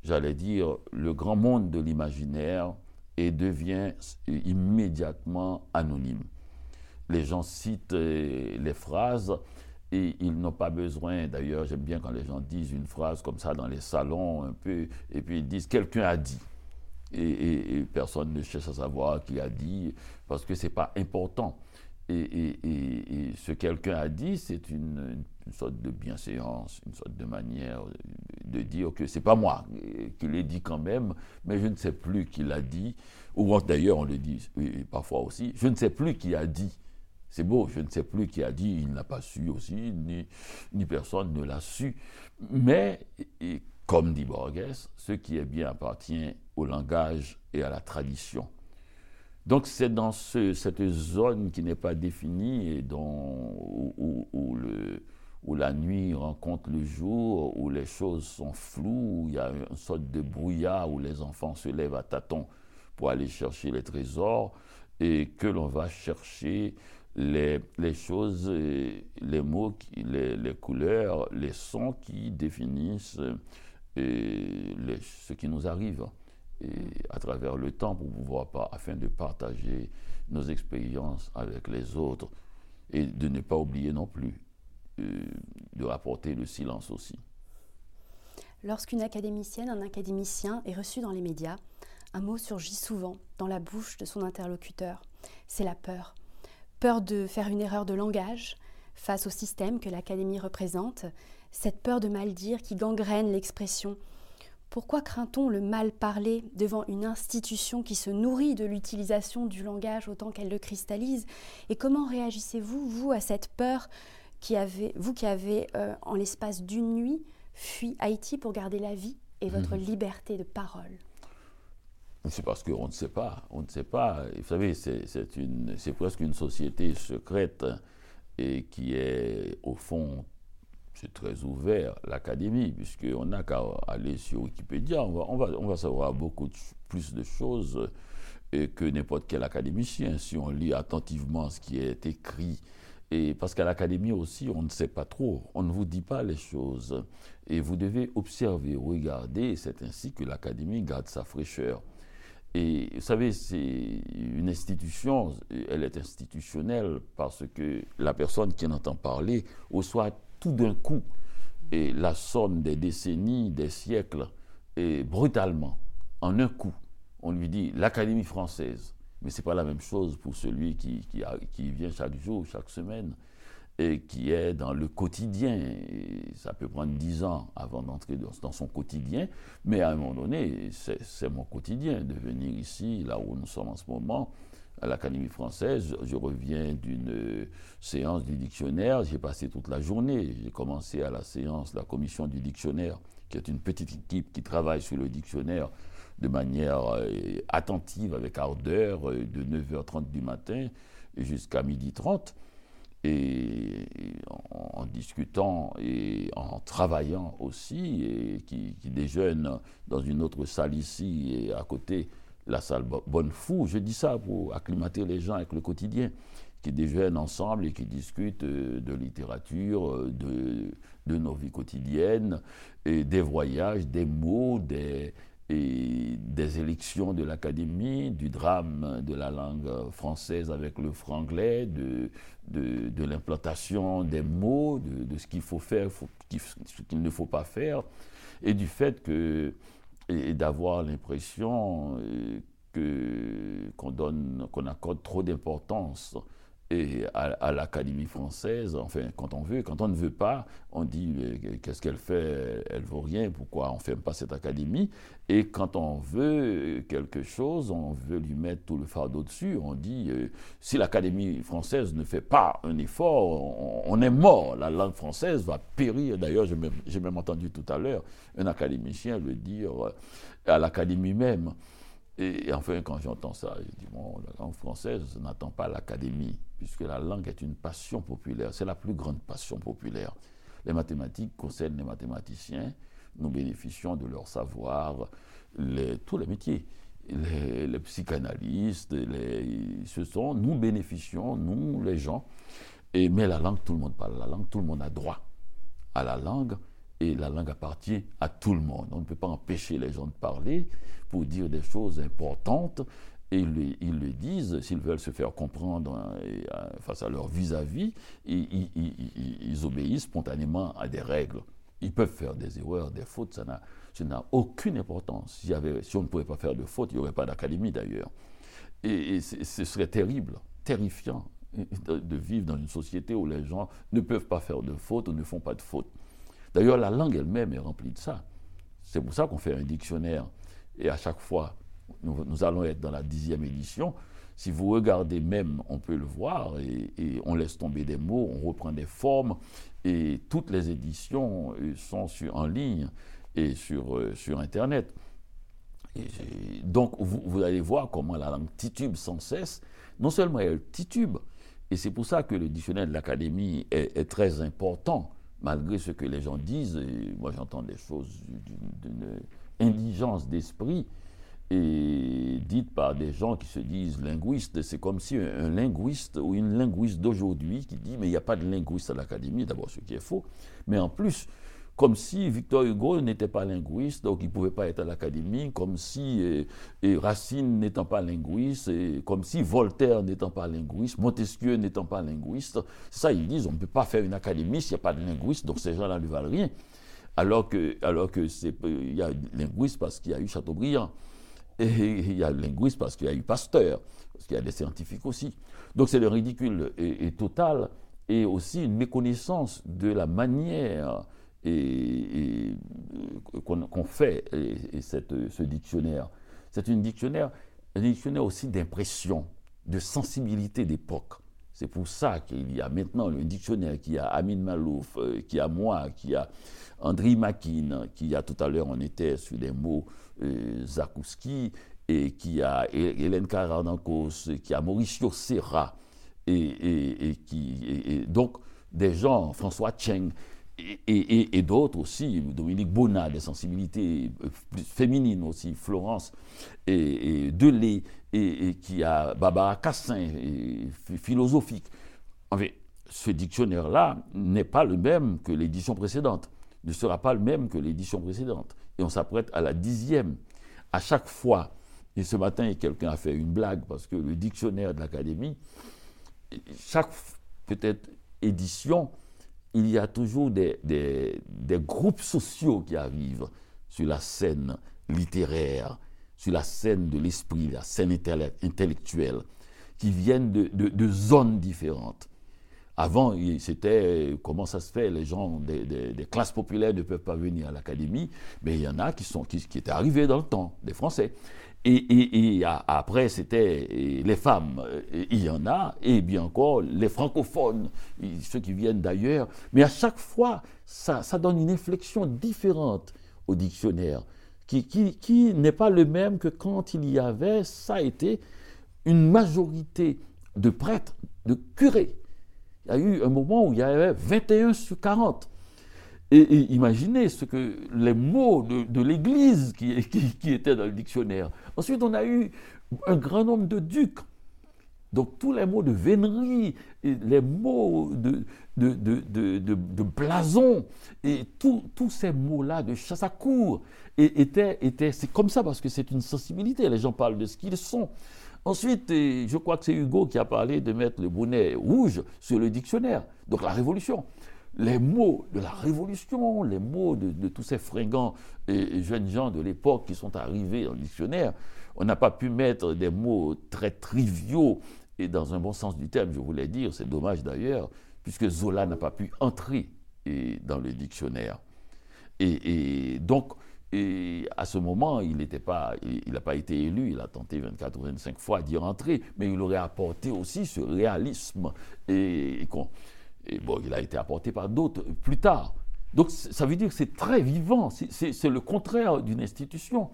j'allais dire, le grand monde de l'imaginaire et devient immédiatement anonyme. Les gens citent euh, les phrases et ils n'ont pas besoin, d'ailleurs j'aime bien quand les gens disent une phrase comme ça dans les salons un peu, et puis ils disent quelqu'un a dit. Et, personne ne cherche à savoir qui a dit, parce que ce n'est pas important. Et, ce quelqu'un a dit, c'est une, sorte de bienséance, une sorte de manière de dire que c'est pas moi qui l'ai dit quand même, mais je ne sais plus qui l'a dit. Ou d'ailleurs, on le dit parfois aussi, je ne sais plus qui a dit. C'est beau, je ne sais plus qui a dit, il n'a pas su aussi, ni, personne ne l'a su. Mais, comme dit Borges, ce qui est bien appartient au langage et à la tradition. Donc c'est dans cette zone qui n'est pas définie et dont, où, le, où, la nuit rencontre le jour, où les choses sont floues, où il y a une sorte de brouillard, où les enfants se lèvent à tâtons pour aller chercher les trésors et que l'on va chercher les, choses, les mots, les, couleurs, les sons qui définissent les, ce qui nous arrive à travers le temps pour pouvoir pas, afin de partager nos expériences avec les autres et de ne pas oublier non plus euh, de rapporter le silence aussi. Lorsqu'une académicienne, un académicien est reçu dans les médias, un mot surgit souvent dans la bouche de son interlocuteur. C'est la peur peur de faire une erreur de langage face au système que l'Académie représente, cette peur de mal dire qui gangrène l'expression. Pourquoi craint-on le mal parler devant une institution qui se nourrit de l'utilisation du langage autant qu'elle le cristallise? Et comment réagissez-vous, vous, à cette peur qui avait, vous qui avez, euh, en l'espace d'une nuit, fui Haïti pour garder la vie et votre mmh. liberté de parole? C'est parce qu'on ne sait pas. On ne sait pas. Vous savez, c'est presque une société secrète et qui est, au fond, c'est très ouvert, l'académie, puisqu'on n'a qu'à aller sur Wikipédia. On va, on va, savoir beaucoup plus de choses que n'importe quel académicien si on lit attentivement ce qui est écrit. Et parce qu'à l'académie aussi, on ne sait pas trop, on ne vous dit pas les choses. Et vous devez observer, regarder, c'est ainsi que l'académie garde sa fraîcheur. Et vous savez, c'est une institution, elle est institutionnelle parce que la personne qui en entend parler reçoit tout d'un coup la somme des décennies, des siècles, et brutalement, en un coup. On lui dit l'Académie française. Mais ce n'est pas la même chose pour celui qui vient chaque jour, chaque semaine et qui est dans le quotidien. ça peut prendre dix ans avant d'entrer dans, son quotidien, mais à un moment donné, c'est mon quotidien de venir ici, là où nous sommes en ce moment, à l'Académie française. Je reviens d'une séance du dictionnaire, j'ai passé toute la journée. J'ai commencé à la séance la commission du dictionnaire, qui est une petite équipe qui travaille sur le dictionnaire de manière euh, attentive, avec ardeur, euh, de 9h30 du matin jusqu'à 12h30 et en, discutant et en travaillant aussi, et qui, déjeune dans une autre salle ici et à côté, la salle Bonnefou. Je dis ça pour acclimater les gens avec le quotidien, qui déjeunent ensemble et qui discutent euh, de littérature, euh, de, de nos vies quotidiennes, et des voyages, des mots, des, et des élections de l'Académie, du drame de la langue française avec le franglais, de, de, l'implantation des mots, de, ce qu'il faut faire, ce qu'il ne faut pas faire, et du fait que, et d'avoir l'impression euh, qu'on, qu'on accorde trop d'importance et à, l'Académie française, enfin, quand on veut, quand on ne veut pas, on dit qu'est-ce qu'elle fait? Elle vaut rien, pourquoi on ne ferme pas cette académie? Et quand on veut quelque chose, on veut lui mettre tout le fardeau dessus, on dit euh, si l'Académie française ne fait pas un effort, on, est mort, la langue française va périr. D'ailleurs, j'ai même, même, entendu tout à l'heure un académicien le dire à l'Académie même. Et, enfin, quand j'entends ça, je dis, bon, la langue française n'attend pas l'académie, puisque la langue est une passion populaire. C'est la plus grande passion populaire. Les mathématiques concernent les mathématiciens. Nous bénéficions de leur savoir, tous les métiers. Les, psychanalystes, ce sont, nous bénéficions, nous, les gens. Et, mais la langue, tout le monde parle la langue, tout le monde a droit à la langue. Et la langue appartient à tout le monde. On ne peut pas empêcher les gens de parler pour dire des choses importantes. Et ils le, disent, s'ils veulent se faire comprendre hein, euh, face à leur vis-à-vis, ils, obéissent spontanément à des règles. Ils peuvent faire des erreurs, des fautes, ça n'a aucune importance. Si, on ne pouvait pas faire de fautes, il n'y aurait pas d'académie d'ailleurs. Et, ce serait terrible, terrifiant de, vivre dans une société où les gens ne peuvent pas faire de fautes ou ne font pas de fautes. D'ailleurs, la langue elle-même est remplie de ça. C'est pour ça qu'on fait un dictionnaire. Et à chaque fois, nous, allons être dans la dixième édition. Si vous regardez même, on peut le voir, et, on laisse tomber des mots, on reprend des formes, et toutes les éditions euh, sont sur, en ligne et sur, euh, sur Internet. donc, vous, allez voir comment la langue titube sans cesse. Non seulement elle titube, et c'est pour ça que le dictionnaire de l'Académie est, très important, malgré ce que les gens disent. moi, j'entends des choses d'une indigence d'esprit et dites par des gens qui se disent linguistes. C'est comme si un, linguiste ou une linguiste d'aujourd'hui qui dit mais il n'y a pas de linguiste à l'Académie, d'abord ce qui est faux, mais en plus comme si Victor Hugo n'était pas linguiste, donc il ne pouvait pas être à l'Académie, comme si Racine n'étant pas linguiste, comme si Voltaire n'étant pas linguiste, Montesquieu n'étant pas linguiste. Ça, ils disent on ne peut pas faire une académie s'il n'y a pas de linguiste, donc ces gens-là ne valent rien. Alors que, alors que il y a linguiste parce qu'il y a eu Chateaubriand. Et il y a linguiste parce qu'il y a eu Pasteur, parce qu'il y a des scientifiques aussi. Donc c'est le ridicule et, total et aussi une méconnaissance de la manière et, qu'on fait et, ce dictionnaire. C'est une dictionnaire, un dictionnaire aussi d'impression, de sensibilité d'époque. C'est pour ça qu'il y a maintenant le dictionnaire qui a Amin Malouf, euh, qui a moi, qui a André Makin, qui a tout à l'heure on était sur des mots euh, Zakouski, et qui a Hélène Karanankos, qui a Mauricio Serra, et, qui, donc des gens, François Cheng, et, d'autres aussi, Dominique Bonnat, des sensibilités euh, féminines aussi, Florence et, Delay, et, qui a Barbara Cassin, philosophique. En fait, ce dictionnaire-là n'est pas le même que l'édition précédente, ne sera pas le même que l'édition précédente. Et on s'apprête à la dixième. À chaque fois, et ce matin, quelqu'un a fait une blague, parce que le dictionnaire de l'Académie, chaque peut-être édition, il y a toujours des, des, groupes sociaux qui arrivent sur la scène littéraire, sur la scène de l'esprit, la scène intellectuelle, qui viennent de, de, zones différentes. Avant, c'était comment ça se fait, les gens des, des, classes populaires ne peuvent pas venir à l'académie, mais il y en a qui, sont, qui, qui étaient arrivés dans le temps, des Français. Et, après, c'était les femmes, il y en a, et bien encore les francophones, ceux qui viennent d'ailleurs. Mais à chaque fois, ça, donne une inflexion différente au dictionnaire, qui, qui n'est pas le même que quand il y avait, ça a été, une majorité de prêtres, de curés. Il y a eu un moment où il y avait 21 sur 40. Et, imaginez ce que les mots de, l'Église qui, qui, étaient dans le dictionnaire. Ensuite, on a eu un grand nombre de ducs. Donc tous les mots de vénerie, les mots de, blason, et tous ces mots-là de chasse à cour, étaient, étaient c'est comme ça parce que c'est une sensibilité, les gens parlent de ce qu'ils sont. Ensuite, je crois que c'est Hugo qui a parlé de mettre le bonnet rouge sur le dictionnaire, donc la révolution les mots de la Révolution, les mots de, tous ces fringants jeunes gens de l'époque qui sont arrivés dans le dictionnaire, on n'a pas pu mettre des mots très triviaux et dans un bon sens du terme, je voulais dire, c'est dommage d'ailleurs, puisque Zola n'a pas pu entrer dans le dictionnaire. Et, donc, à ce moment, il n'a pas, pas été élu, il a tenté 24 ou 25 fois d'y rentrer, mais il aurait apporté aussi ce réalisme et, et bon, il a été apporté par d'autres plus tard. Donc ça veut dire que c'est très vivant, c'est le contraire d'une institution.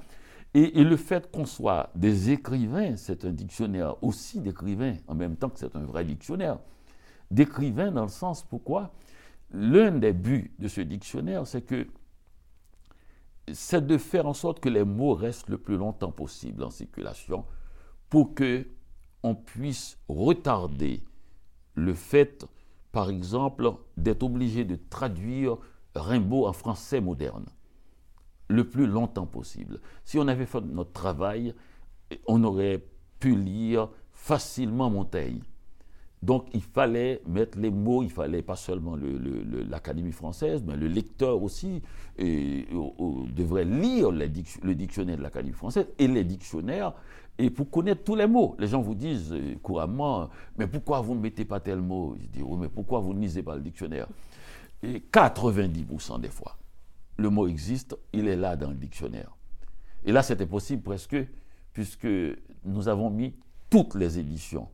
Et, le fait qu'on soit des écrivains, c'est un dictionnaire aussi d'écrivains, en même temps que c'est un vrai dictionnaire. D'écrivains dans le sens pourquoi L'un des buts de ce dictionnaire, c'est que c'est de faire en sorte que les mots restent le plus longtemps possible en circulation pour que on puisse retarder le fait par exemple, d'être obligé de traduire Rimbaud en français moderne, le plus longtemps possible. Si on avait fait notre travail, on aurait pu lire facilement Montaigne. Donc il fallait mettre les mots, il fallait pas seulement l'Académie française, mais le lecteur aussi devrait lire le dictionnaire de l'Académie française et les dictionnaires et pour connaître tous les mots. Les gens vous disent euh, couramment, mais pourquoi vous ne mettez pas tel mot? Je dis, oui, mais pourquoi vous ne lisez pas le dictionnaire? Et 90% des fois, le mot existe, il est là dans le dictionnaire. Et là, c'était possible presque, puisque nous avons mis toutes les éditions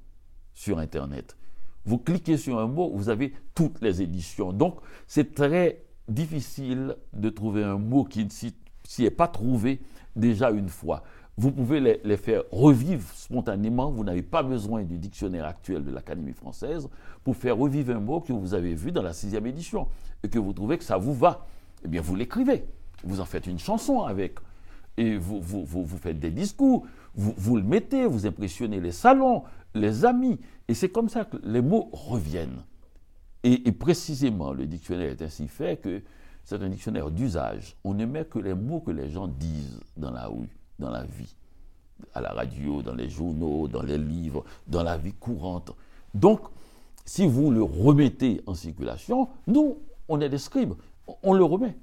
sur Internet. Vous cliquez sur un mot, vous avez toutes les éditions. Donc, c'est très difficile de trouver un mot qui ne s'y est pas trouvé déjà une fois. Vous pouvez les, faire revivre spontanément. Vous n'avez pas besoin du dictionnaire actuel de l'Académie française pour faire revivre un mot que vous avez vu dans la sixième édition et que vous trouvez que ça vous va. Eh bien, vous l'écrivez. Vous en faites une chanson avec. Et vous, vous, faites des discours. Vous, vous le mettez, vous impressionnez les salons, les amis. Et c'est comme ça que les mots reviennent. Et, précisément, le dictionnaire est ainsi fait que c'est un dictionnaire d'usage. On ne met que les mots que les gens disent dans la rue, dans la vie, à la radio, dans les journaux, dans les livres, dans la vie courante. Donc, si vous le remettez en circulation, nous, on est des scribes, on le remet.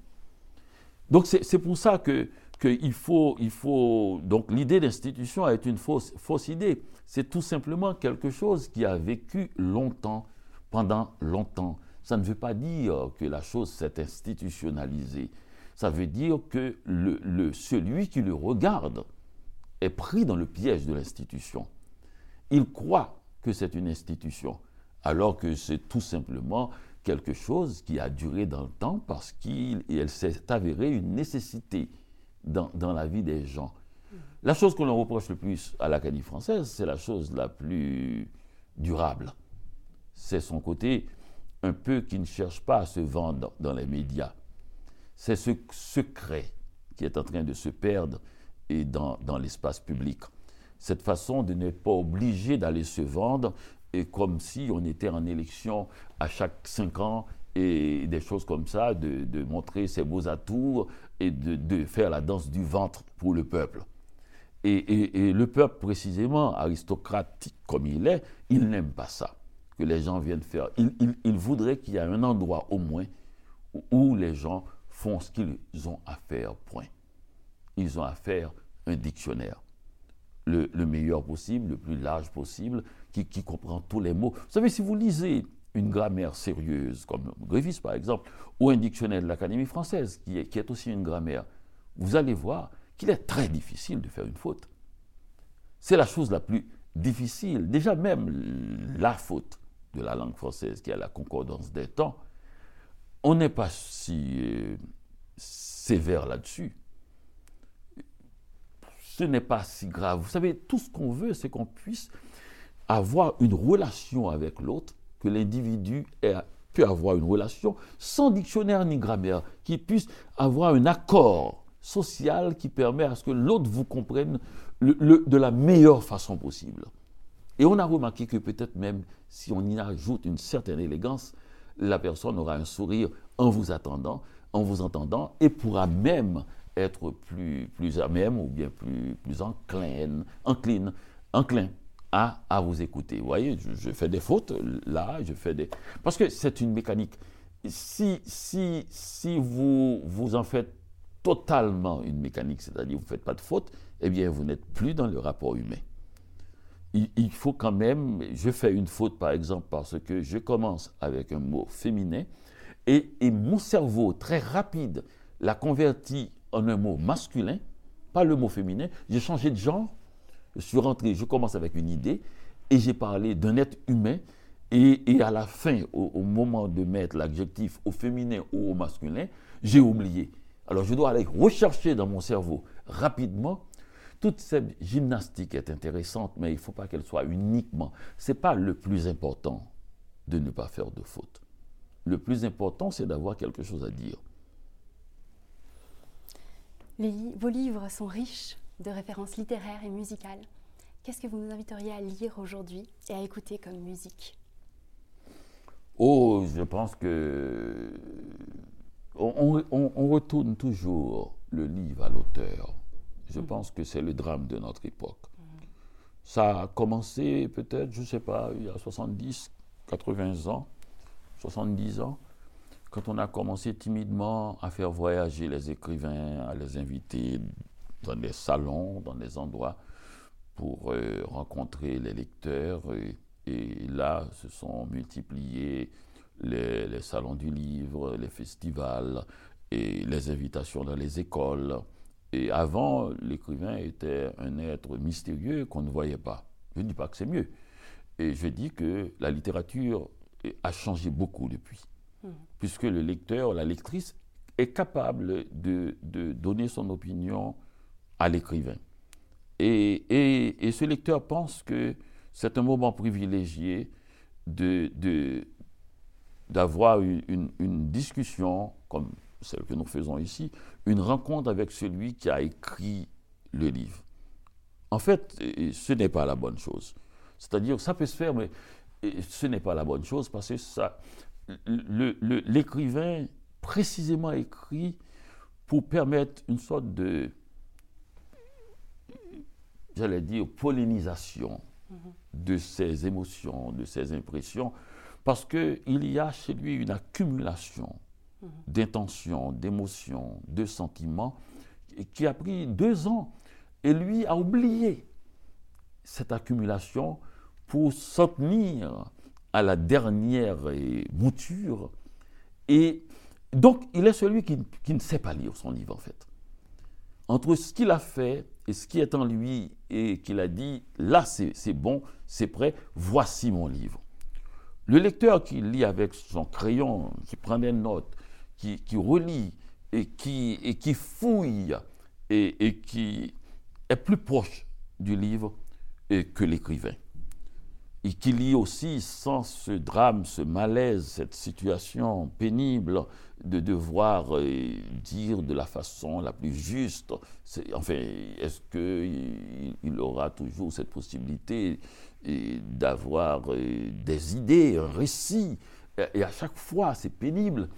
Donc c'est pour ça que qu'il faut, il faut, donc l'idée d'institution est une fausse, fausse idée. C'est tout simplement quelque chose qui a vécu longtemps, pendant longtemps. Ça ne veut pas dire que la chose s'est institutionnalisée. Ça veut dire que le, le, celui qui le regarde est pris dans le piège de l'institution. Il croit que c'est une institution, alors que c'est tout simplement quelque chose qui a duré dans le temps parce qu'elle s'est avérée une nécessité dans, la vie des gens. La chose qu'on leur reproche le plus à l'Académie française, c'est la chose la plus durable. C'est son côté un peu qui ne cherche pas à se vendre dans les médias. C'est ce secret qui est en train de se perdre et dans, dans l'espace public. Cette façon de n'être pas obligé d'aller se vendre et comme si on était en élection à chaque cinq ans et des choses comme ça, de, de montrer ses beaux atours et de, faire la danse du ventre pour le peuple. Et, le peuple, précisément, aristocratique comme il est, il n'aime pas ça, que les gens viennent faire. Il, voudrait qu'il y ait un endroit au moins où, les gens font ce qu'ils ont à faire, point. Ils ont à faire un dictionnaire, le, meilleur possible, le plus large possible, qui, comprend tous les mots. Vous savez, si vous lisez une grammaire sérieuse, comme Grévis par exemple, ou un dictionnaire de l'Académie française, qui est, qui est aussi une grammaire, vous allez voir qu'il est très difficile de faire une faute. C'est la chose la plus difficile. Déjà même la faute de la langue française, qui est la concordance des temps, on n'est pas si euh, sévère là-dessus. Ce n'est pas si grave. Vous savez, tout ce qu'on veut, c'est qu'on puisse avoir une relation avec l'autre que l'individu peut avoir une relation sans dictionnaire ni grammaire, qui puisse avoir un accord social qui permet à ce que l'autre vous comprenne de la meilleure façon possible. Et on a remarqué que peut-être même si on y ajoute une certaine élégance, la personne aura un sourire en vous attendant, en vous entendant, et pourra même être plus, plus à même ou bien plus, plus enclin, encline, enclin à, vous écouter. Vous voyez, je, fais des fautes là, je fais des... Parce que c'est une mécanique. Si, si, si vous, vous en faites totalement une mécanique, c'est-à-dire vous ne faites pas de fautes, eh bien, vous n'êtes plus dans le rapport humain. Il, faut quand même, je fais une faute par exemple parce que je commence avec un mot féminin et, mon cerveau très rapide l'a converti en un mot masculin, pas le mot féminin, j'ai changé de genre, je suis rentré, je commence avec une idée et j'ai parlé d'un être humain. Et, à la fin, au, moment de mettre l'adjectif au féminin ou au masculin, j'ai oublié. Alors je dois aller rechercher dans mon cerveau rapidement. Toute cette gymnastique est intéressante, mais il ne faut pas qu'elle soit uniquement. Ce n'est pas le plus important de ne pas faire de faute. Le plus important, c'est d'avoir quelque chose à dire. vos livres sont riches de références littéraires et musicales. Qu'est-ce que vous nous inviteriez à lire aujourd'hui et à écouter comme musique? Oh, je pense que on, retourne toujours le livre à l'auteur. Je mm. pense que c'est le drame de notre époque. Ça a commencé peut-être, je ne sais pas, il y a 70, 80 ans, 70 ans, quand on a commencé timidement à faire voyager les écrivains, à les inviter dans des salons, dans des endroits pour euh, rencontrer les lecteurs. Et, là, se sont multipliés les, les, salons du livre, les festivals et les invitations dans les écoles. Et avant, l'écrivain était un être mystérieux qu'on ne voyait pas. Je ne dis pas que c'est mieux. Et je dis que la littérature a changé beaucoup depuis. Mmh. Puisque le lecteur, la lectrice est capable de, de donner son opinion à l'écrivain. Et, et, et, ce lecteur pense que c'est un moment privilégié d'avoir de, une, une, discussion comme celle que nous faisons ici, une rencontre avec celui qui a écrit le livre. En fait, ce n'est pas la bonne chose. C'est-à-dire, ça peut se faire, mais ce n'est pas la bonne chose parce que ça, l'écrivain précisément écrit pour permettre une sorte de, j'allais dire, pollinisation de ses émotions, de ses impressions, parce qu'il y a chez lui une accumulation Mhm. d'intention, d'émotion, de sentiments, qui a pris deux ans. Et lui a oublié cette accumulation pour s'en tenir à la dernière mouture. Et donc, il est celui qui, qui, ne sait pas lire son livre, en fait. Entre ce qu'il a fait et ce qui est en lui, et qu'il a dit, là, c'est bon, c'est prêt, voici mon livre. Le lecteur qui lit avec son crayon, qui prend des notes, qui, relie et qui, et qui fouille et, qui est plus proche du livre que l'écrivain. Et qui lit aussi sans ce drame, ce malaise, cette situation pénible de devoir euh, dire de la façon la plus juste. Enfin, est-ce qu'il il aura toujours cette possibilité d'avoir euh, des idées, un récit? Et à chaque fois, c'est pénible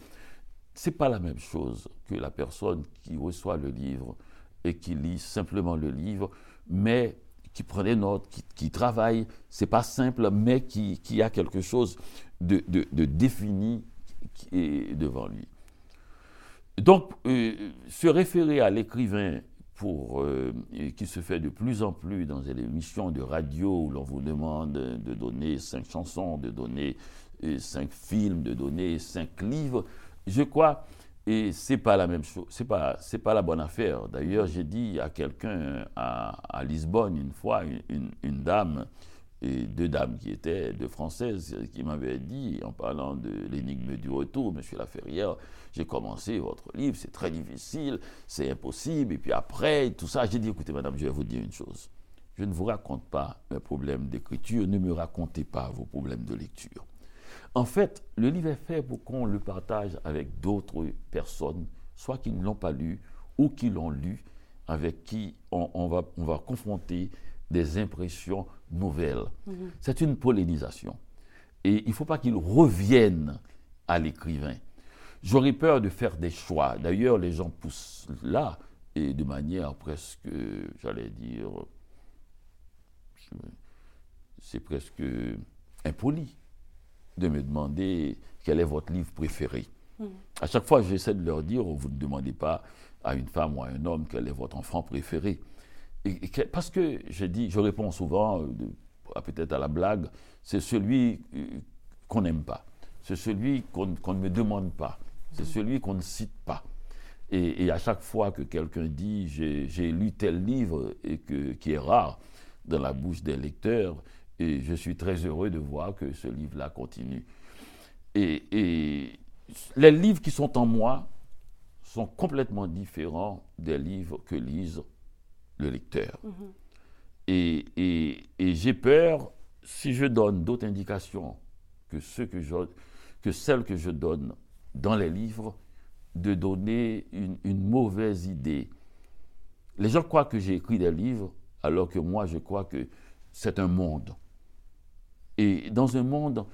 c'est pas la même chose que la personne qui reçoit le livre et qui lit simplement le livre, mais qui prend des notes, qui, qui travaille. C'est pas simple, mais qui, a quelque chose de, défini devant lui. Donc, euh, se référer à l'écrivain pour, euh, qui se fait de plus en plus dans les émissions de radio où l'on vous demande de donner cinq chansons, de donner euh, cinq films, de donner cinq livres, je crois, et c'est pas la même chose, c'est pas, c'est pas la bonne affaire. D'ailleurs, j'ai dit à quelqu'un à, Lisbonne une fois, une, dame, et deux dames qui étaient deux françaises, qui m'avaient dit, en parlant de l'énigme du retour, Monsieur Laferrière, j'ai commencé votre livre, c'est très difficile, c'est impossible, et puis après, tout ça, j'ai dit, écoutez, madame, je vais vous dire une chose. Je ne vous raconte pas mes problèmes d'écriture, ne me racontez pas vos problèmes de lecture. En fait, le livre est fait pour qu'on le partage avec d'autres personnes, soit qui ne l'ont pas lu ou qui l'ont lu, avec qui on, va, on va confronter des impressions nouvelles. Mhm. C'est une pollinisation. Et il ne faut pas qu'il revienne à l'écrivain. J'aurais peur de faire des choix. D'ailleurs, les gens poussent là, et de manière presque, j'allais dire, c'est presque impoli de me demander quel est votre livre préféré. Hmm. À chaque fois, j'essaie de leur dire, vous ne demandez pas à une femme ou à un homme quel est votre enfant préféré. Et, parce que je dis, je réponds souvent, euh, peut-être à la blague, c'est celui euh, qu'on n'aime pas, c'est celui qu'on ne me demande pas, c'est hmm. celui qu'on ne cite pas. Et, à chaque fois que quelqu'un dit j'ai lu tel livre et que, qui est rare dans la bouche des lecteurs, et je suis très heureux de voir que ce livre-là continue. Et, les livres qui sont en moi sont complètement différents des livres que lise le lecteur. Mm-hmm. Et, et, j'ai peur, si je donne d'autres indications que, ceux que, je, que celles que je donne dans les livres, de donner une, une mauvaise idée. Les gens croient que j'ai écrit des livres, alors que moi, je crois que c'est un monde. Et dans un monde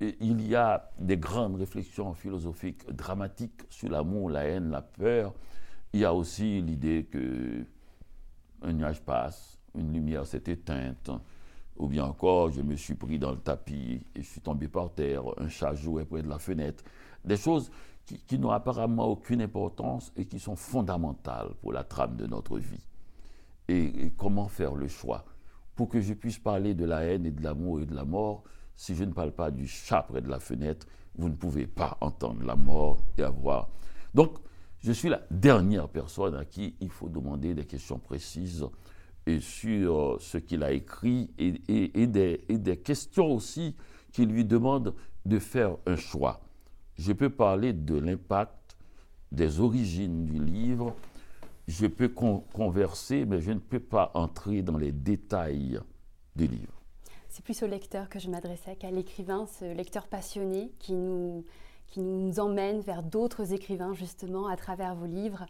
il y a des grandes réflexions philosophiques dramatiques sur l'amour, la haine, la peur. Il y a aussi l'idée que un nuage passe, une lumière s'est éteinte, ou bien encore, je me suis pris dans le tapis et je suis tombé par terre, un chat jouait près de la fenêtre. Des choses qui, n'ont apparemment aucune importance et qui sont fondamentales pour la trame de notre vie. Et, comment faire le choix? Pour que je puisse parler de la haine et de l'amour et de la mort, si je ne parle pas du chat près de la fenêtre, vous ne pouvez pas entendre la mort et avoir. Donc, je suis la dernière personne à qui il faut demander des questions précises et sur ce qu'il a écrit et, des, et, des, questions aussi qui lui demandent de faire un choix. Je peux parler de l'impact, des origines du livre, je peux converser, mais je ne peux pas entrer dans les détails du livre. C'est plus au lecteur que je m'adressais qu'à l'écrivain, ce lecteur passionné qui nous, qui nous emmène vers d'autres écrivains justement à travers vos livres.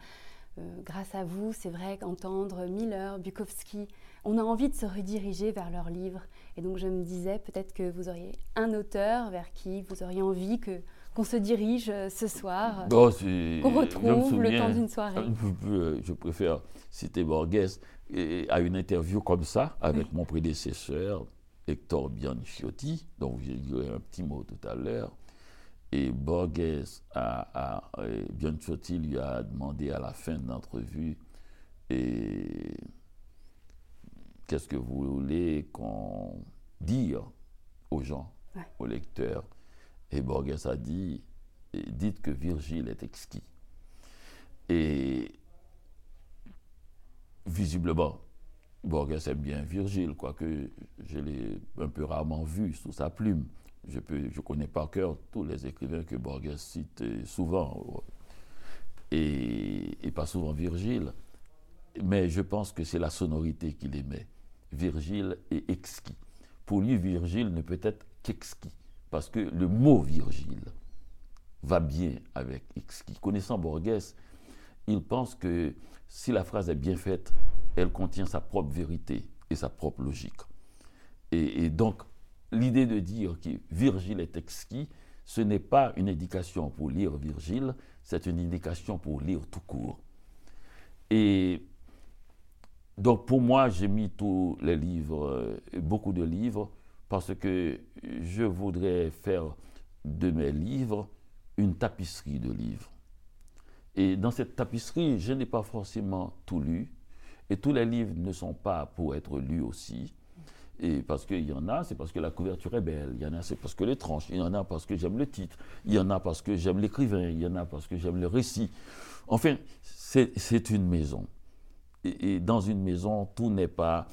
Euh, grâce à vous, c'est vrai qu'entendre Miller, Bukowski, on a envie de se rediriger vers leurs livres. Et donc je me disais peut-être que vous auriez un auteur vers qui vous auriez envie que qu'on se dirige euh, ce soir, qu'on retrouve le temps d'une soirée. Euh, je préfère citer Borges à une interview comme ça avec mon prédécesseur Hector Bianciotti, dont j'ai dit un petit mot tout à l'heure. Et Borges, a, a, Bianciotti lui a demandé à la fin de l'entrevue qu'est-ce que vous voulez qu'on dise aux gens, aux lecteurs? Et Borges a dit dites que Virgile est exquis. Et visiblement, Borges aime bien Virgile, quoique je l'ai un peu rarement vu sous sa plume je, peux, je connais par cœur tous les écrivains que Borges cite souvent, et, pas souvent Virgile, mais je pense que c'est la sonorité qu'il aimait. Virgile est exquis. Pour lui, Virgile ne peut être qu'exquis, parce que le mot Virgile va bien avec exquis. Connaissant Borges, il pense que si la phrase est bien faite, elle contient sa propre vérité et sa propre logique. Et, donc, l'idée de dire que Virgile est exquis, ce n'est pas une indication pour lire Virgile, c'est une indication pour lire tout court. Et donc pour moi, j'ai mis tous les livres, beaucoup de livres, parce que je voudrais faire de mes livres une tapisserie de livres. Et dans cette tapisserie, je n'ai pas forcément tout lu, et tous les livres ne sont pas pour être lus aussi. Et parce qu'il y en a, c'est parce que la couverture est belle. Il y en a, c'est parce que les tranches. Il y en a parce que j'aime le titre. Il y en a parce que j'aime l'écrivain. Il y en a parce que j'aime le récit. Enfin, c'est une maison. Et, dans une maison, tout n'est pas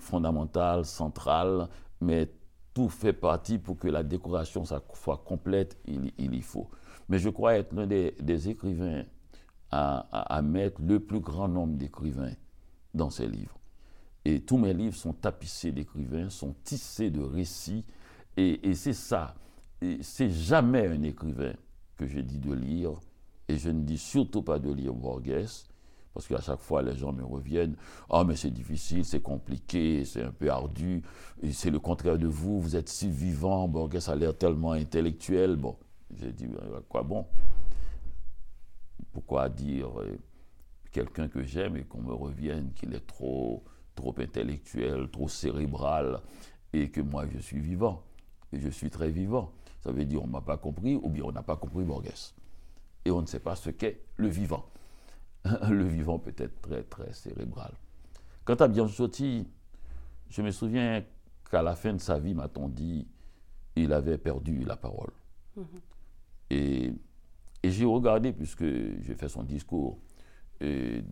fondamental, central, mais tout fait partie pour que la décoration soit complète. Il, il y faut. Mais je crois être l'un des, écrivains à mettre le plus grand nombre d'écrivains dans ses livres. Et tous mes livres sont tapissés d'écrivains, sont tissés de récits. Et, c'est ça. C'est jamais un écrivain que je dis de lire. Et je ne dis surtout pas de lire Borges. Parce qu'à chaque fois, les gens me reviennent. Ah, mais c'est difficile, c'est compliqué, c'est un peu ardu. C'est le contraire de vous. Vous êtes si vivant. Borges a l'air tellement intellectuel. Bon, j'ai dit, à quoi bon? Pourquoi dire euh, quelqu'un que j'aime et qu'on me revienne qu'il est trop trop intellectuel, trop cérébral, et que moi je suis vivant. Et je suis très vivant? Ça veut dire on ne m'a pas compris, ou bien on n'a pas compris Borges. Et on ne sait pas ce qu'est le vivant. le vivant peut être très, très cérébral. Quant à Bianchotti, je me souviens qu'à la fin de sa vie, m'a-t-on dit, il avait perdu la parole. Mm-hmm. Et, et j'ai regardé, puisque j'ai fait son discours euh,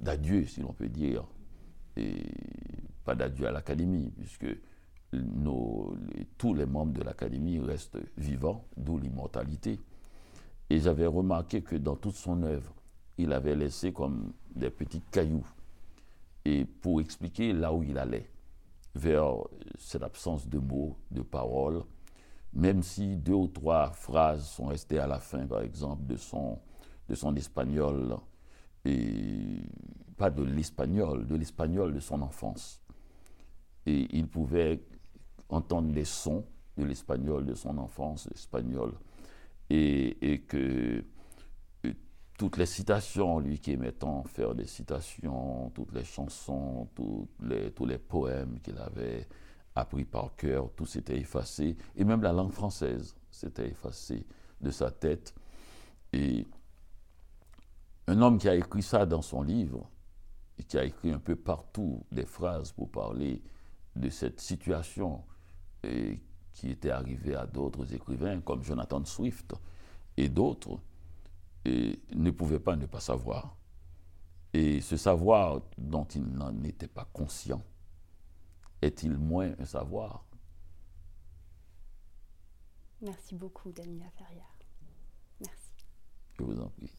d'adieu, si l'on peut dire, et pas d'adieu à l'Académie, puisque nos, tous les membres de l'Académie restent vivants, d'où l'immortalité. Et j'avais remarqué que dans toute son œuvre, il avait laissé comme des petits cailloux, et pour expliquer là où il allait, vers cette absence de mots, de paroles, même si deux ou trois phrases sont restées à la fin, par exemple, de son, de son espagnol, et pas de l'espagnol, de l'espagnol de son enfance. Et il pouvait entendre les sons de l'espagnol de son enfance, l'espagnol, et, que euh, toutes les citations, lui qui aimait tant faire des citations, toutes les chansons, les, tous les poèmes qu'il avait appris par cœur, tout s'était effacé, et même la langue française s'était effacée de sa tête. Et un homme qui a écrit ça dans son livre, et qui a écrit un peu partout des phrases pour parler de cette situation et qui était arrivée à d'autres écrivains comme Jonathan Swift et d'autres, et ne pouvait pas ne pas savoir. Et ce savoir dont il n'en était pas conscient, est-il moins un savoir? Merci beaucoup, Daniela Ferrière. Merci. Je vous en prie.